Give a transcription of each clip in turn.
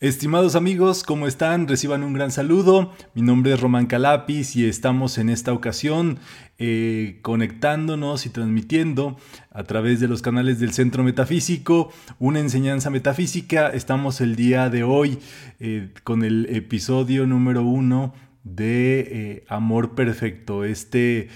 Estimados amigos, ¿cómo están? Reciban un gran saludo. Mi nombre es Román Calapis y estamos en esta ocasión eh, conectándonos y transmitiendo a través de los canales del Centro Metafísico una enseñanza metafísica. Estamos el día de hoy eh, con el episodio número uno de eh, Amor Perfecto, este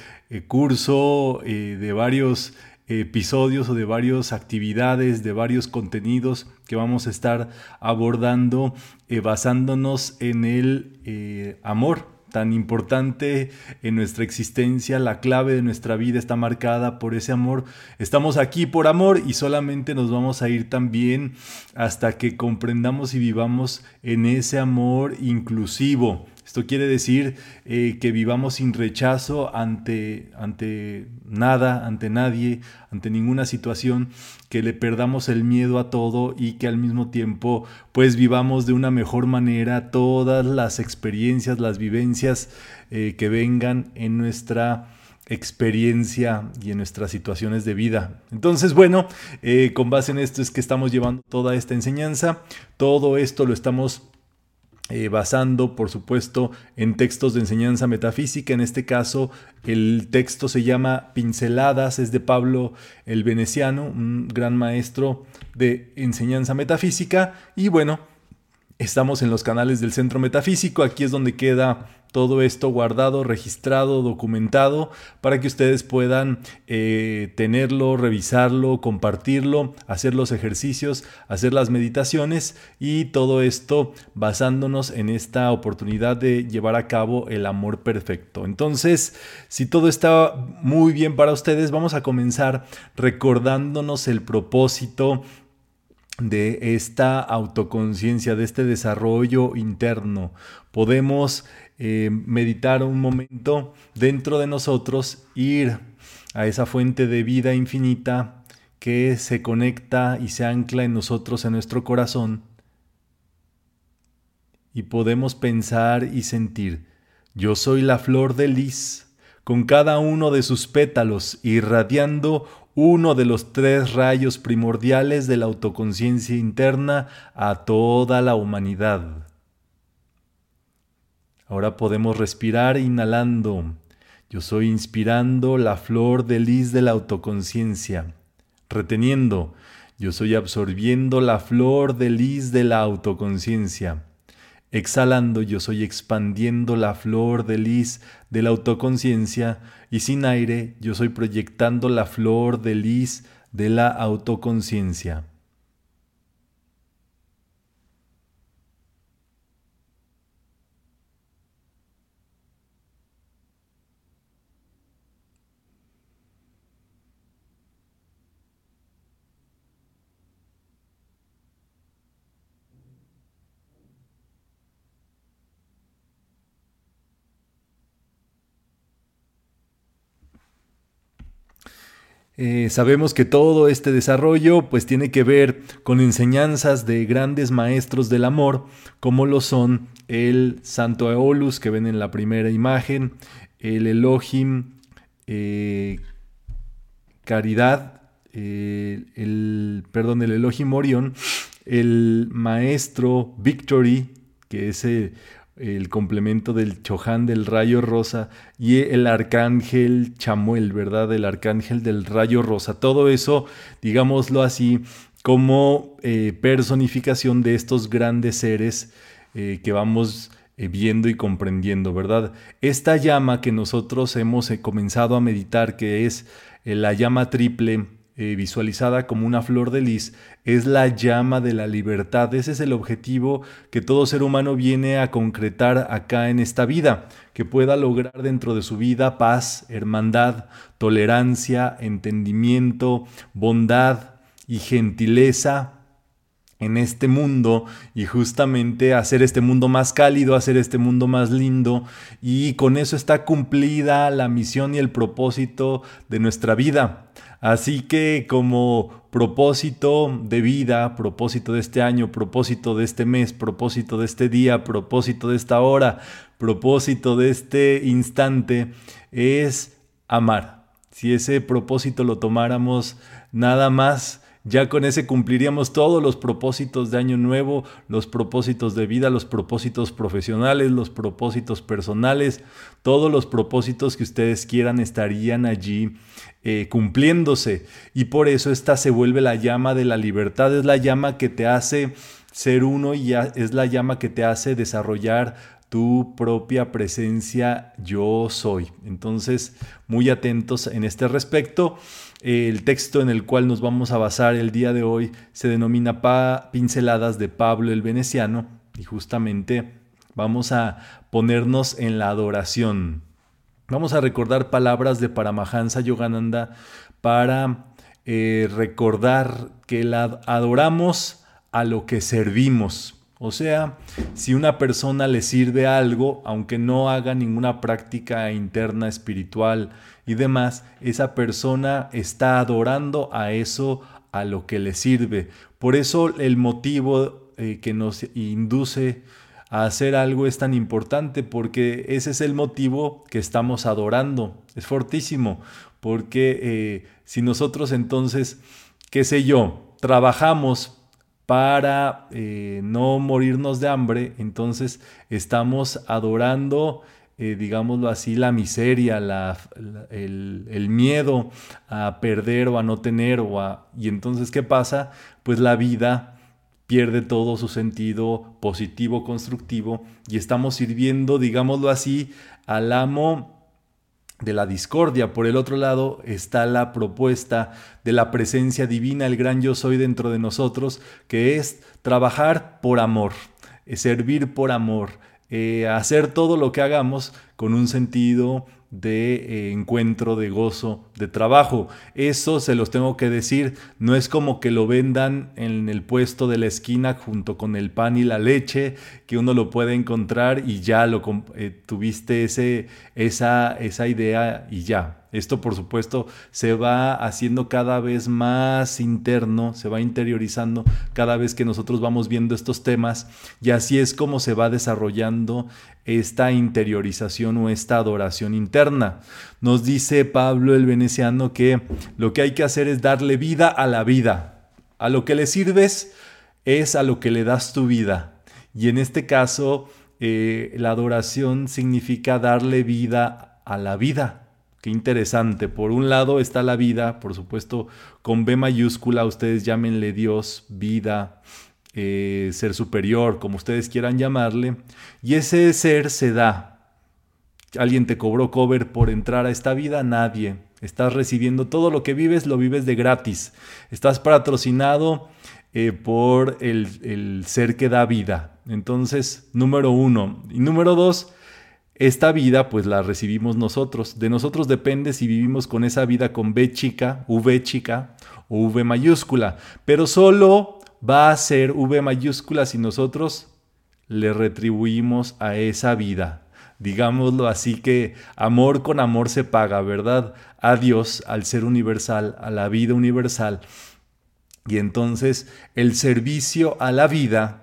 curso de varios episodios o de varias actividades, de varios contenidos que vamos a estar abordando eh, basándonos en el eh, amor tan importante en nuestra existencia, la clave de nuestra vida está marcada por ese amor. Estamos aquí por amor y solamente nos vamos a ir también hasta que comprendamos y vivamos en ese amor inclusivo esto quiere decir eh, que vivamos sin rechazo ante, ante nada, ante nadie, ante ninguna situación, que le perdamos el miedo a todo y que al mismo tiempo pues vivamos de una mejor manera todas las experiencias, las vivencias eh, que vengan en nuestra experiencia y en nuestras situaciones de vida. Entonces, bueno, eh, con base en esto es que estamos llevando toda esta enseñanza. Todo esto lo estamos eh, basando, por supuesto, en textos de enseñanza metafísica. En este caso, el texto se llama Pinceladas, es de Pablo el Veneciano, un gran maestro de enseñanza metafísica. Y bueno, estamos en los canales del Centro Metafísico, aquí es donde queda todo esto guardado, registrado, documentado, para que ustedes puedan eh, tenerlo, revisarlo, compartirlo, hacer los ejercicios, hacer las meditaciones y todo esto basándonos en esta oportunidad de llevar a cabo el amor perfecto. Entonces, si todo está muy bien para ustedes, vamos a comenzar recordándonos el propósito de esta autoconciencia, de este desarrollo interno. Podemos eh, meditar un momento dentro de nosotros, ir a esa fuente de vida infinita que se conecta y se ancla en nosotros, en nuestro corazón, y podemos pensar y sentir, yo soy la flor de lis, con cada uno de sus pétalos irradiando uno de los tres rayos primordiales de la autoconciencia interna a toda la humanidad. Ahora podemos respirar inhalando. Yo soy inspirando la flor de lis de la autoconciencia. Reteniendo. Yo soy absorbiendo la flor de lis de la autoconciencia. Exhalando yo soy expandiendo la flor de lis de la autoconciencia y sin aire yo soy proyectando la flor de lis de la autoconciencia. Eh, sabemos que todo este desarrollo pues tiene que ver con enseñanzas de grandes maestros del amor, como lo son el Santo Aeolus que ven en la primera imagen, el Elohim eh, Caridad, eh, el, perdón, el Elohim Orion, el Maestro Victory, que es el complemento del Chohan del rayo rosa y el arcángel Chamuel, ¿verdad? El arcángel del rayo rosa. Todo eso, digámoslo así, como eh, personificación de estos grandes seres eh, que vamos eh, viendo y comprendiendo, ¿verdad? Esta llama que nosotros hemos comenzado a meditar, que es la llama triple, eh, visualizada como una flor de lis, es la llama de la libertad. Ese es el objetivo que todo ser humano viene a concretar acá en esta vida, que pueda lograr dentro de su vida paz, hermandad, tolerancia, entendimiento, bondad y gentileza en este mundo y justamente hacer este mundo más cálido, hacer este mundo más lindo y con eso está cumplida la misión y el propósito de nuestra vida. Así que como propósito de vida, propósito de este año, propósito de este mes, propósito de este día, propósito de esta hora, propósito de este instante, es amar. Si ese propósito lo tomáramos nada más ya con ese cumpliríamos todos los propósitos de año nuevo, los propósitos de vida, los propósitos profesionales, los propósitos personales, todos los propósitos que ustedes quieran estarían allí eh, cumpliéndose. Y por eso esta se vuelve la llama de la libertad, es la llama que te hace ser uno y es la llama que te hace desarrollar tu propia presencia yo soy. Entonces, muy atentos en este respecto. El texto en el cual nos vamos a basar el día de hoy se denomina Pinceladas de Pablo el Veneciano y justamente vamos a ponernos en la adoración. Vamos a recordar palabras de Paramahansa Yogananda para eh, recordar que la adoramos a lo que servimos. O sea, si una persona le sirve algo, aunque no haga ninguna práctica interna espiritual y demás, esa persona está adorando a eso a lo que le sirve. Por eso el motivo eh, que nos induce a hacer algo es tan importante, porque ese es el motivo que estamos adorando. Es fortísimo, porque eh, si nosotros entonces, qué sé yo, trabajamos para eh, no morirnos de hambre, entonces estamos adorando, eh, digámoslo así, la miseria, el, miedo a perder o a no tener, o a, y entonces ¿qué pasa? Pues la vida pierde todo su sentido positivo, constructivo, y estamos sirviendo, digámoslo así, al amo de la discordia. Por el otro lado está la propuesta de la presencia divina, el gran yo soy dentro de nosotros, que es trabajar por amor, eh, servir por amor, eh, hacer todo lo que hagamos con un sentido de eh, encuentro, de gozo, de trabajo. Eso se los tengo que decir, no es como que lo vendan en el puesto de la esquina junto con el pan y la leche, que uno lo puede encontrar y ya lo eh, tuviste esa, esa idea y ya. Esto, por supuesto, se va haciendo cada vez más interno, se va interiorizando cada vez que nosotros vamos viendo estos temas y así es como se va desarrollando esta interiorización o esta adoración interna. Nos dice Pablo el veneciano que lo que hay que hacer es darle vida a la vida. A lo que le sirves es a lo que le das tu vida. Y en este caso, eh, la adoración significa darle vida a la vida. Qué interesante. Por un lado está la vida, por supuesto, con B mayúscula, ustedes llámenle Dios, vida, eh, ser superior, como ustedes quieran llamarle. Y ese ser se da. ¿Alguien te cobró cover por entrar a esta vida? Nadie. Estás recibiendo todo lo que vives, lo vives de gratis. Estás patrocinado eh, por el, el ser que da vida. Entonces, número uno. Y número dos, esta vida pues la recibimos nosotros. De nosotros depende si vivimos con esa vida con B chica, V chica V mayúscula. Pero solo va a ser V mayúscula si nosotros le retribuimos a esa vida. digámoslo así que amor con amor se paga, ¿verdad? A Dios, al ser universal, a la vida universal. Y entonces el servicio a la vida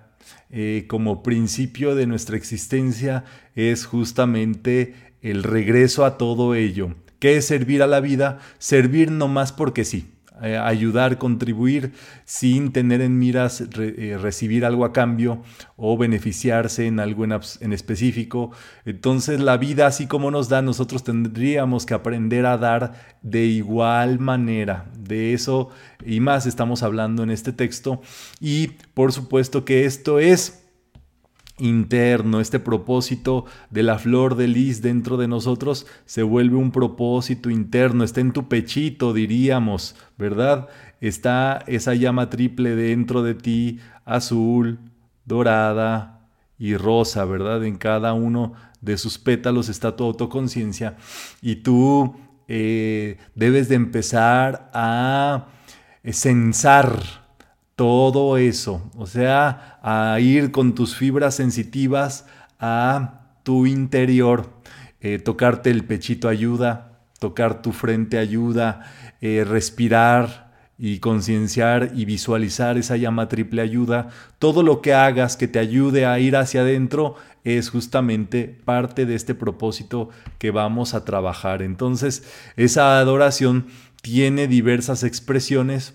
eh, como principio de nuestra existencia es justamente el regreso a todo ello. ¿Qué es servir a la vida? Servir no más porque sí. Eh, ayudar, contribuir sin tener en miras eh, recibir algo a cambio o beneficiarse en algo en, específico. Entonces la vida así como nos da, nosotros tendríamos que aprender a dar de igual manera. De eso y más estamos hablando en este texto. Y por supuesto que esto es interno, este propósito de la flor de lis dentro de nosotros se vuelve un propósito interno, está en tu pechito, diríamos, ¿verdad? Está esa llama triple dentro de ti, azul, dorada y rosa, ¿verdad? En cada uno de sus pétalos está tu autoconciencia y tú eh, debes de empezar a censar todo eso, o sea, a ir con tus fibras sensitivas a tu interior. Eh, tocarte el pechito ayuda, tocar tu frente ayuda, eh, respirar y concienciar y visualizar esa llama triple ayuda. Todo lo que hagas que te ayude a ir hacia adentro es justamente parte de este propósito que vamos a trabajar. Entonces, esa adoración tiene diversas expresiones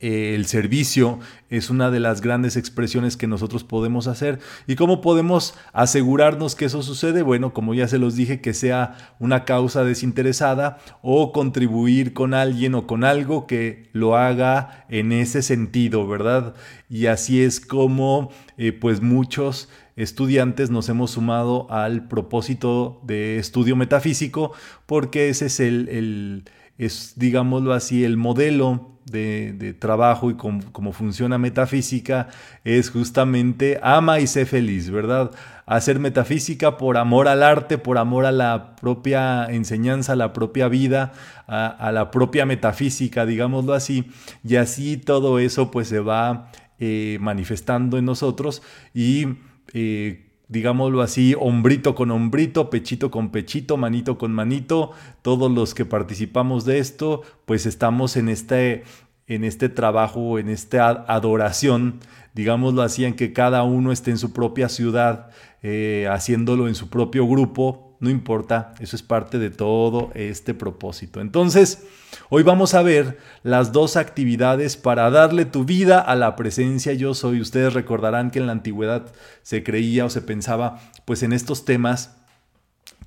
el servicio es una de las grandes expresiones que nosotros podemos hacer. ¿Y cómo podemos asegurarnos que eso sucede? Bueno, como ya se los dije, que sea una causa desinteresada o contribuir con alguien o con algo que lo haga en ese sentido, ¿verdad? Y así es como eh, pues muchos estudiantes nos hemos sumado al propósito de estudio metafísico porque ese es el es, digámoslo así, el modelo de, trabajo y cómo, funciona metafísica es justamente ama y sé feliz, ¿verdad? Hacer metafísica por amor al arte, por amor a la propia enseñanza, a la propia vida, a, la propia metafísica, digámoslo así, y así todo eso pues se va eh, manifestando en nosotros y eh, digámoslo así, hombrito con hombrito, pechito con pechito, manito con manito, todos los que participamos de esto, pues estamos en este, en este trabajo, en esta adoración, digámoslo así, en que cada uno esté en su propia ciudad, eh, haciéndolo en su propio grupo, no importa, eso es parte de todo este propósito. Entonces, hoy vamos a ver las dos actividades para darle tu vida a la presencia yo soy. Ustedes recordarán que en la antigüedad se creía o se pensaba pues en estos temas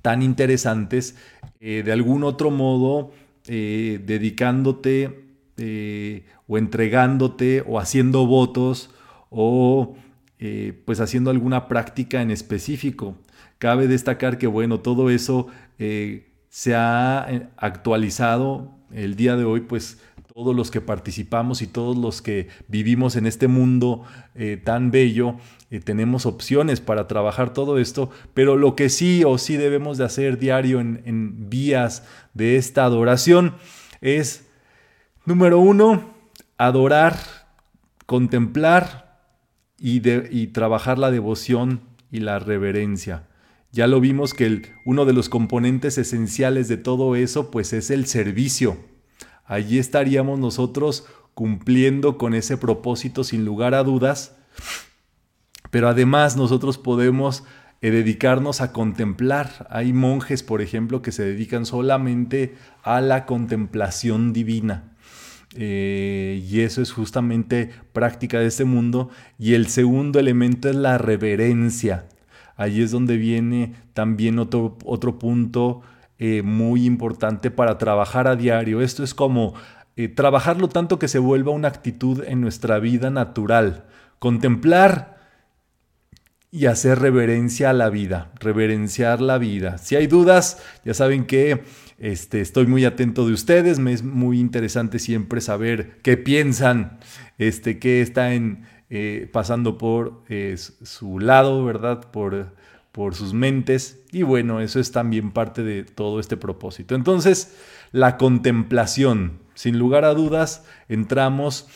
tan interesantes, eh, de algún otro modo eh, dedicándote eh, o entregándote o haciendo votos o pues haciendo alguna práctica en específico. Cabe destacar que, bueno, todo eso eh, se ha eh, actualizado el día de hoy, pues todos los que participamos y todos los que vivimos en este mundo eh, tan bello, tenemos opciones para trabajar todo esto, pero lo que sí o sí debemos de hacer diario en, vías de esta adoración es, número uno, adorar, contemplar y, y trabajar la devoción y la reverencia. Ya lo vimos que uno de los componentes esenciales de todo eso pues es el servicio. Allí estaríamos nosotros cumpliendo con ese propósito sin lugar a dudas, pero además nosotros podemos eh, dedicarnos a contemplar. Hay monjes, por ejemplo, que se dedican solamente a la contemplación divina. Eh, y eso es justamente práctica de este mundo. Y el segundo elemento es la reverencia. Allí es donde viene también otro, otro punto eh, muy importante para trabajar a diario. Esto es como eh, trabajarlo tanto que se vuelva una actitud en nuestra vida natural. Contemplar y hacer reverencia a la vida, reverenciar la vida. Si hay dudas, ya saben que este, estoy muy atento de ustedes, me es muy interesante siempre saber qué piensan, este, qué está en, eh, pasando por eh, su lado, ¿verdad? Por, por sus mentes. Y bueno, eso es también parte de todo este propósito. Entonces, la contemplación, sin lugar a dudas, entramos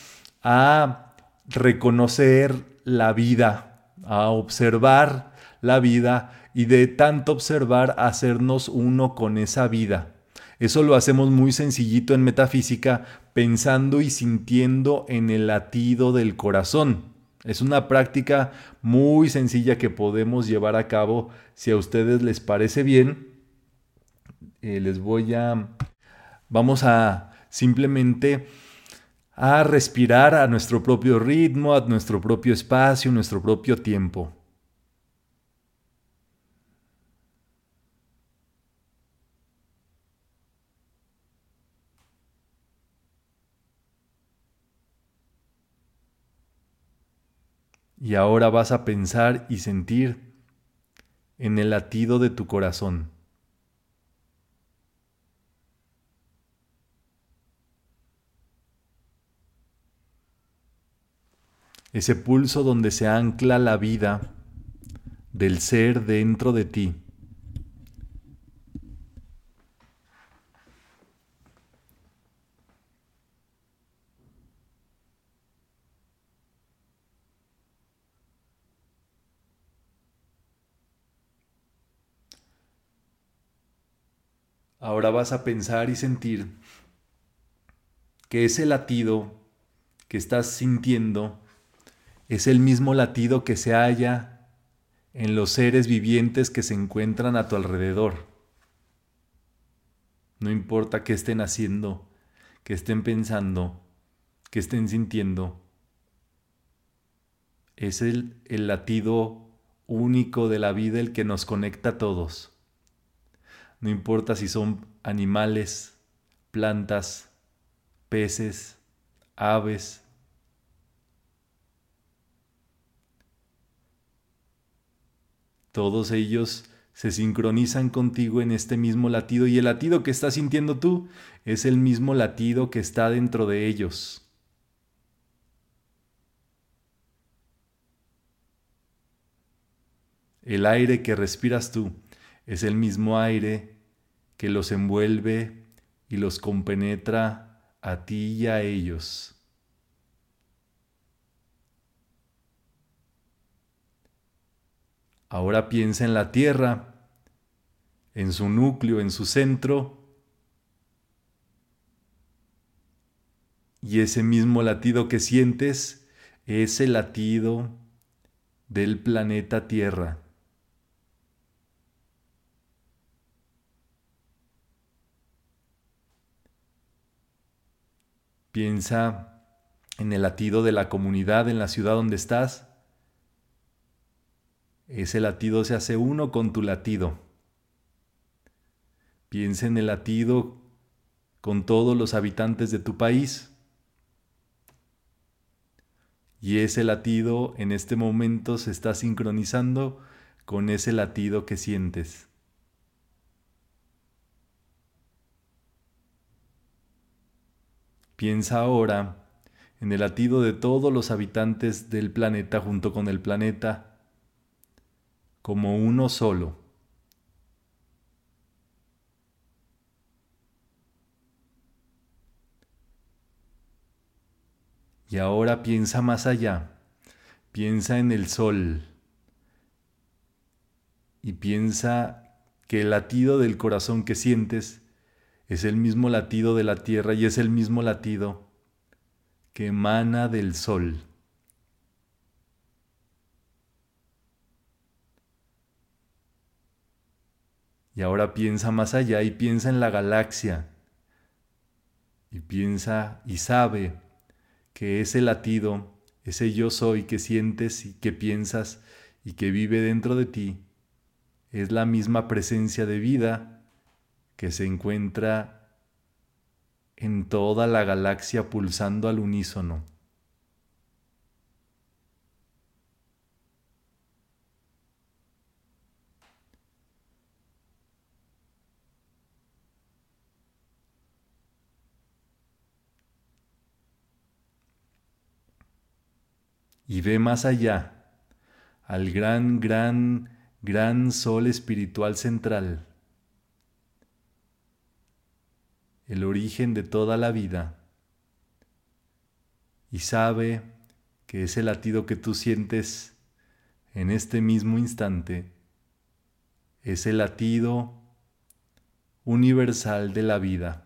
a reconocer la vida, a observar la vida y de tanto observar hacernos uno con esa vida. Eso lo hacemos muy sencillito en metafísica, pensando y sintiendo en el latido del corazón. Es una práctica muy sencilla que podemos llevar a cabo. Si a ustedes les parece bien, eh, les voy a... Vamos a simplemente a respirar a nuestro propio ritmo, a nuestro propio espacio, nuestro propio tiempo. Y ahora vas a pensar y sentir en el latido de tu corazón. Ese pulso donde se ancla la vida del ser dentro de ti. Ahora vas a pensar y sentir que ese latido que estás sintiendo es el mismo latido que se halla en los seres vivientes que se encuentran a tu alrededor. No importa qué estén haciendo, qué estén pensando, qué estén sintiendo. Es el, el latido único de la vida el que nos conecta a todos. No importa si son animales, plantas, peces, aves. Todos ellos se sincronizan contigo en este mismo latido y el latido que estás sintiendo tú es el mismo latido que está dentro de ellos. El aire que respiras tú es el mismo aire que los envuelve y los compenetra a ti y a ellos. Ahora piensa en la tierra, en su núcleo, en su centro, y ese mismo latido que sientes es el latido del planeta Tierra. Piensa en el latido de la comunidad en la ciudad donde estás. Ese latido se hace uno con tu latido. Piensa en el latido con todos los habitantes de tu país. Y ese latido en este momento se está sincronizando con ese latido que sientes. Piensa ahora en el latido de todos los habitantes del planeta junto con el planeta como uno solo. Y ahora piensa más allá, piensa en el sol y piensa que el latido del corazón que sientes es el mismo latido de la tierra y es el mismo latido que emana del sol. Y ahora piensa más allá y piensa en la galaxia. Y piensa y sabe que ese latido, ese yo soy que sientes y que piensas y que vive dentro de ti, es la misma presencia de vida que se encuentra en toda la galaxia pulsando al unísono. y ve más allá, al gran, gran, gran sol espiritual central el origen de toda la vida y sabe que ese latido que tú sientes en este mismo instante es el latido universal de la vida,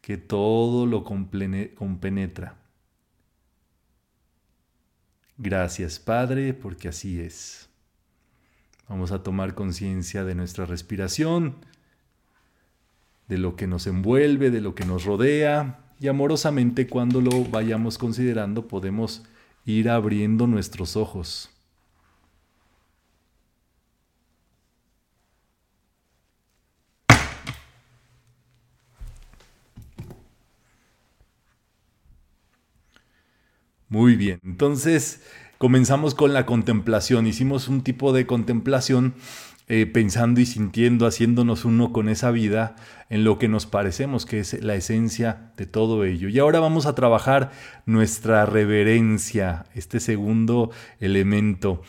que todo lo compenetra. Gracias Padre, porque así es. Vamos a tomar conciencia de nuestra respiración, de lo que nos envuelve, de lo que nos rodea, y amorosamente cuando lo vayamos considerando podemos ir abriendo nuestros ojos. Muy bien, entonces comenzamos con la contemplación. Hicimos un tipo de contemplación eh, pensando y sintiendo, haciéndonos uno con esa vida en lo que nos parecemos, que es la esencia de todo ello. Y ahora vamos a trabajar nuestra reverencia, este segundo elemento.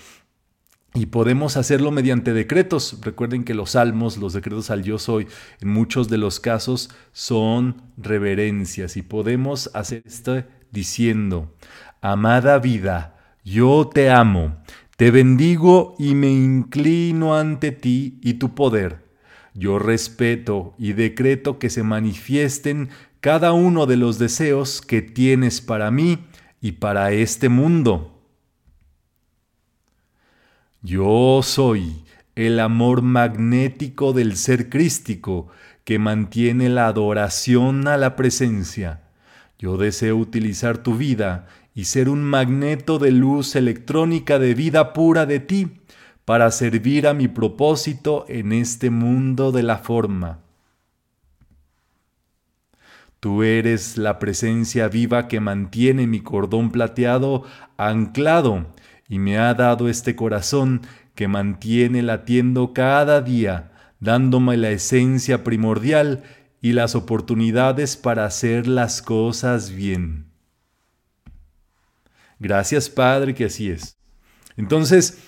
Y podemos hacerlo mediante decretos. Recuerden que los salmos, los decretos al yo soy, en muchos de los casos son reverencias. Y podemos hacer esto diciendo, amada vida, yo te amo te bendigo y me inclino ante ti y tu poder. Yo respeto y decreto que se manifiesten cada uno de los deseos que tienes para mí y para este mundo. Yo soy el amor magnético del ser crístico que mantiene la adoración a la presencia. Yo deseo utilizar tu vida y ser un magneto de luz electrónica de vida pura de ti para servir a mi propósito en este mundo de la forma. Tú eres la presencia viva que mantiene mi cordón plateado anclado y me ha dado este corazón que mantiene latiendo cada día, dándome la esencia primordial y las oportunidades para hacer las cosas bien. Gracias Padre que así es. Entonces,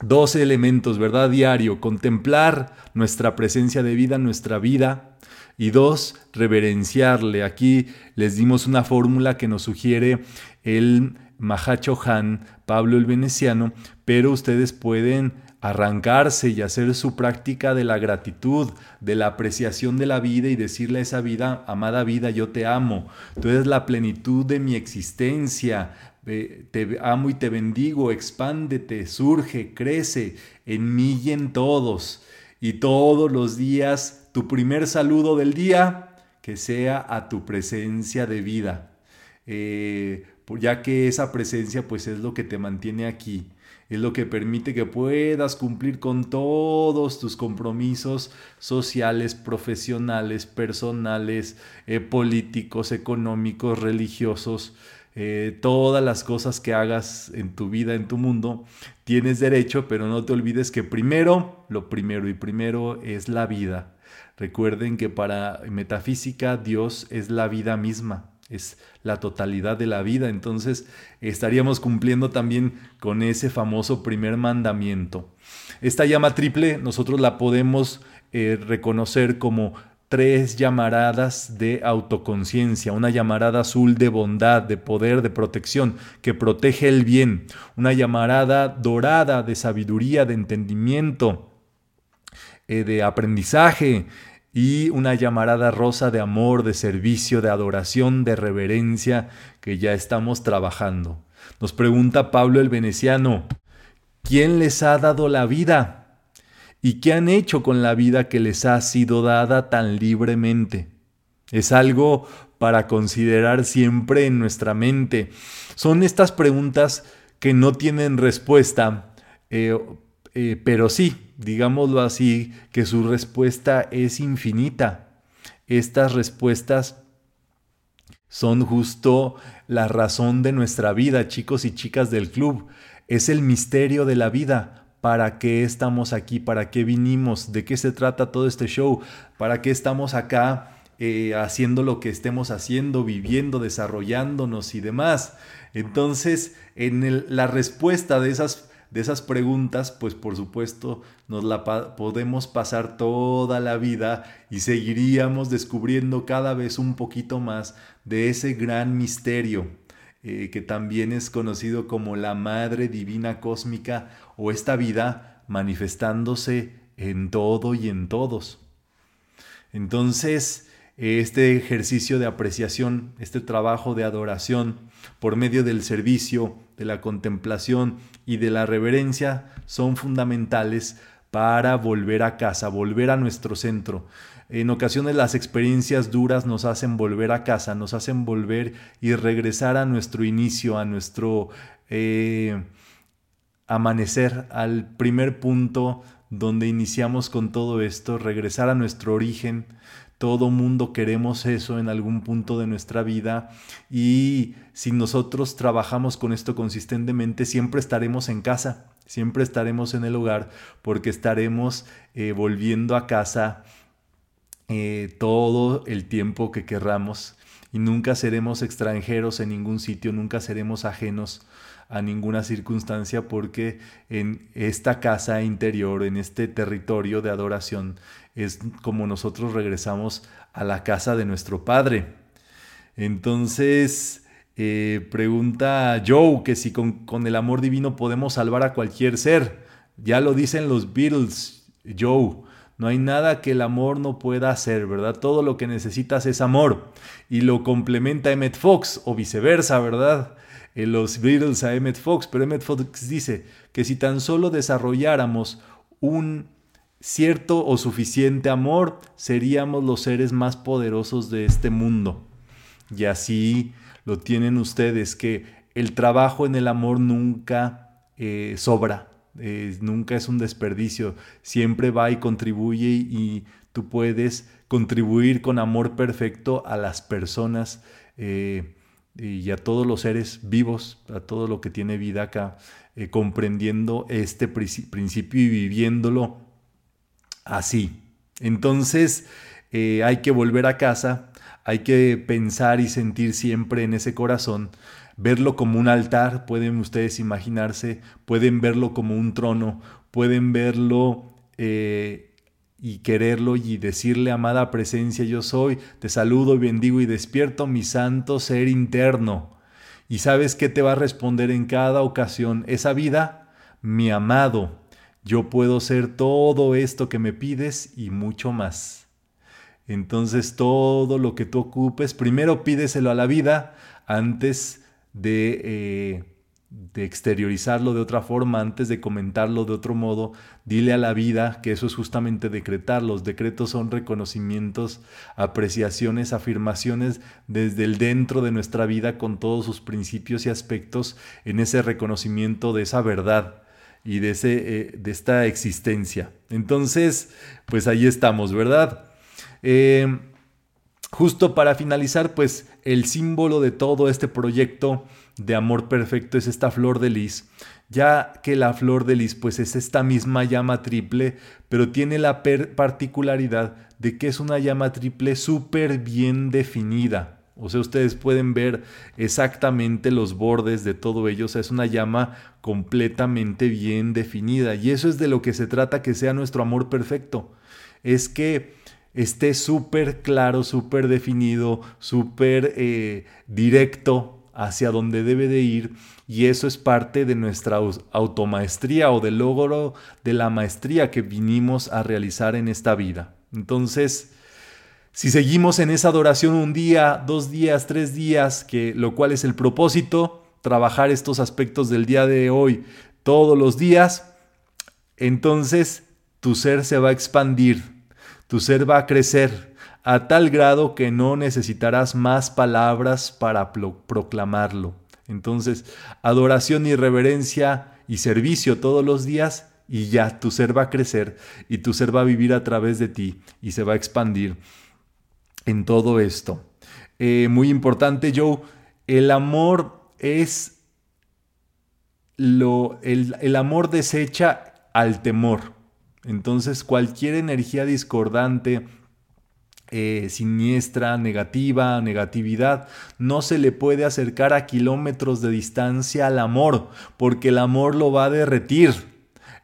dos elementos, ¿verdad? Diario, contemplar nuestra presencia de vida, nuestra vida. Y dos, reverenciarle. Aquí les dimos una fórmula que nos sugiere el Mahacho Han, Pablo el Veneciano, pero ustedes pueden arrancarse y hacer su práctica de la gratitud, de la apreciación de la vida y decirle a esa vida, amada vida, yo te amo, tú eres la plenitud de mi existencia, te amo y te bendigo, expándete, surge, crece en en todos. Y todos los días, tu primer saludo del día, que sea a tu presencia de vida. Eh, ya que esa presencia pues es lo que te mantiene aquí, es lo que permite que puedas cumplir con todos tus compromisos sociales, profesionales, personales, eh, políticos, económicos, religiosos. Eh, todas las cosas que hagas en tu vida, en tu mundo, tienes derecho, pero no te olvides que primero, lo primero y primero es la vida. Recuerden que para metafísica Dios es la vida misma, es la totalidad de la vida, entonces estaríamos cumpliendo también con ese famoso primer mandamiento. Esta llama triple nosotros la podemos eh, reconocer como tres llamaradas de autoconciencia, una llamarada azul de bondad, de poder, de protección, que protege el bien, una llamarada dorada de sabiduría, de entendimiento, eh, de aprendizaje, y una llamarada rosa de amor, de servicio, de adoración, de reverencia, que ya estamos trabajando. Nos pregunta Pablo el Veneciano, ¿quién les ha dado la vida? Y qué han hecho con la vida que les ha sido dada tan libremente. Es algo para considerar siempre en nuestra mente. Son estas preguntas que no tienen respuesta, eh, eh, pero sí, digámoslo así, que su respuesta es infinita. Estas respuestas son justo la razón de nuestra vida, chicos y chicas del club. Es el misterio de la vida para qué estamos aquí, para qué vinimos, de qué se trata todo este show, para qué estamos acá eh, haciendo lo que estemos haciendo, viviendo, desarrollándonos y demás. Entonces, en la respuesta de esas, de esas preguntas, pues por supuesto nos la podemos pasar toda la vida y seguiríamos descubriendo cada vez un poquito más de ese gran misterio eh, que también es conocido como la Madre Divina Cósmica o esta vida manifestándose en todo y en todos. Entonces, este ejercicio de apreciación, este trabajo de adoración por medio del servicio, de la contemplación y de la reverencia son fundamentales para volver a casa, volver a nuestro centro. En ocasiones las experiencias duras nos hacen volver a casa, nos hacen volver y regresar a nuestro inicio, a nuestro eh, amanecer, al primer punto donde iniciamos con todo esto, regresar a nuestro origen, todo mundo queremos eso en algún punto de nuestra vida y si nosotros trabajamos con esto consistentemente, siempre estaremos en casa, siempre estaremos en el hogar porque estaremos eh, volviendo a casa eh, todo el tiempo que querramos y nunca seremos extranjeros en ningún sitio, nunca seremos ajenos a ninguna circunstancia porque en esta casa interior, en este territorio de adoración, es como nosotros regresamos a la casa de nuestro Padre. Entonces, eh, pregunta Joe que si con, con, el amor divino podemos salvar a cualquier ser. Ya lo dicen los Beatles, Joe. No hay nada que el amor no pueda hacer, ¿verdad? Todo lo que necesitas es amor. Y lo complementa Emmett Fox, o viceversa, ¿verdad? En eh, los Beatles a Emmett Fox, pero Emmett Fox dice que si tan solo desarrolláramos un cierto o suficiente amor, seríamos los seres más poderosos de este mundo. Y así lo tienen ustedes, que el trabajo en el amor nunca eh, sobra, nunca es un desperdicio, siempre va y contribuye y, tú puedes contribuir con amor perfecto a las personas eh, y a todos los seres vivos, a todo lo que tiene vida acá, eh, comprendiendo este principio y viviéndolo así. Entonces eh, hay que volver a casa, hay que pensar y sentir siempre en ese corazón, verlo como un altar, pueden ustedes imaginarse, pueden verlo como un trono, pueden verlo eh, y quererlo y decirle, amada presencia, yo soy, te saludo, bendigo y despierto mi santo ser interno. ¿Y sabes qué te va a responder en cada ocasión? Esa vida, mi amado, yo puedo ser todo esto que me pides y mucho más. Entonces todo lo que tú ocupes, primero pídeselo a la vida antes de, eh, de, exteriorizarlo de otra forma, antes de comentarlo de otro modo, dile a la vida que eso es justamente decretar. Los decretos son reconocimientos, apreciaciones, afirmaciones desde el dentro de nuestra vida con todos sus principios y aspectos en ese reconocimiento de esa verdad y de, ese, eh, de esta existencia. Entonces, pues ahí estamos, ¿verdad? Eh, justo para finalizar, pues el símbolo de todo este proyecto de amor perfecto es esta flor de lis, ya que la flor de lis pues es esta misma llama triple, pero tiene la particularidad de que es una llama triple súper bien definida. O sea, ustedes pueden ver exactamente los bordes de todo ello. O sea, es una llama completamente bien definida. Y eso es de lo que se trata que sea nuestro amor perfecto. Es que esté súper claro, súper definido, súper eh, directo hacia donde debe de ir. Y eso es parte de nuestra automaestría o del logro de la maestría que vinimos a realizar en esta vida. Entonces, si seguimos en esa adoración un día, dos días, tres días, que lo cual es el propósito, trabajar estos aspectos del día de hoy todos los días, entonces tu ser se va a expandir, tu ser va a crecer a tal grado que no necesitarás más palabras para proclamarlo. Entonces, adoración y reverencia y servicio todos los días y ya tu ser va a crecer y tu ser va a vivir a través de ti y se va a expandir en todo esto. Eh, muy importante, Joe, el amor es lo, el, amor desecha al temor. Entonces cualquier energía discordante, eh, siniestra, negativa, negatividad, no se le puede acercar a kilómetros de distancia al amor, porque el amor lo va a derretir.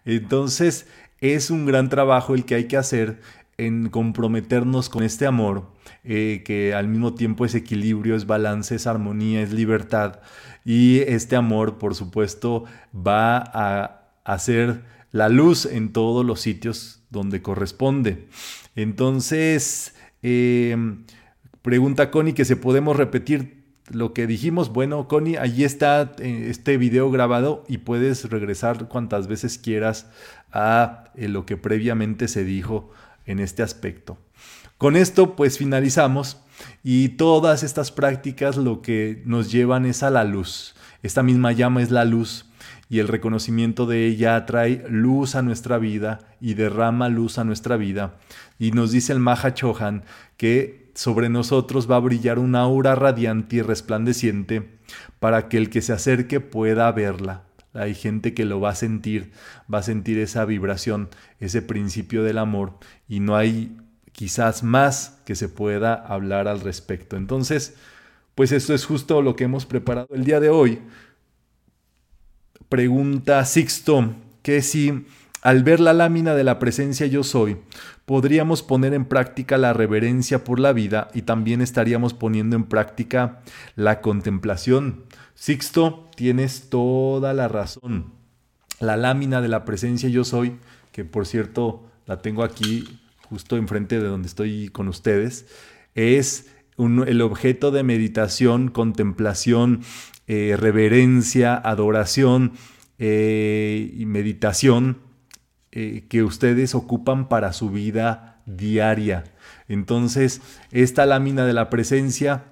Entonces es un gran trabajo el que hay que hacer en comprometernos con este amor, eh, que al mismo tiempo es equilibrio, es balance, es armonía, es libertad. Y este amor, por supuesto, va a hacer la luz en todos los sitios donde corresponde. Entonces, em, pregunta Connie que si podemos repetir lo que dijimos. Bueno, Connie, allí está eh, este video grabado y puedes regresar cuantas veces quieras a eh, lo que previamente se dijo en este aspecto. Con esto pues finalizamos y todas estas prácticas lo que nos llevan es a la luz. Esta misma llama es la luz y el reconocimiento de ella trae luz a nuestra vida y derrama luz a nuestra vida. Y nos dice el Maha Chohan que sobre nosotros va a brillar una aura radiante y resplandeciente para que el que se acerque pueda verla. Hay gente que lo va a sentir, va a sentir esa vibración, ese principio del amor y no hay quizás más que se pueda hablar al respecto. Entonces, pues esto es justo lo que hemos preparado el día de hoy. Pregunta Sixto, que si al ver la lámina de la presencia yo soy, podríamos poner en práctica la reverencia por la vida y también estaríamos poniendo en práctica la contemplación. Sixto, tienes toda la razón. La lámina de la presencia yo soy, que por cierto la tengo aquí justo enfrente de donde estoy con ustedes, es el objeto de meditación, contemplación, eh, reverencia, adoración eh, y meditación eh, que ustedes ocupan para su vida diaria. Entonces, esta lámina de la presencia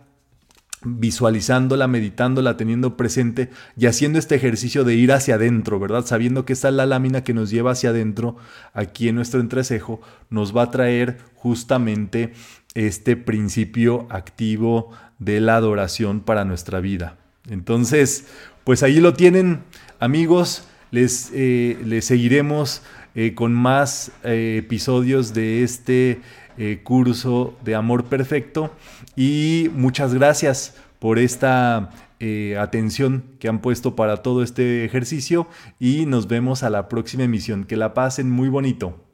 visualizándola, meditándola, teniendo presente y haciendo este ejercicio de ir hacia adentro, ¿verdad? Sabiendo que esta es la lámina que nos lleva hacia adentro, aquí en nuestro entrecejo, nos va a traer justamente este principio activo de la adoración para nuestra vida. Entonces, pues ahí lo tienen, amigos, les, eh, les seguiremos eh, con más eh, episodios de este curso de Amor Perfecto. Y muchas gracias por esta atención que han puesto para todo este ejercicio y nos vemos a la próxima emisión. Que la pasen muy bonito.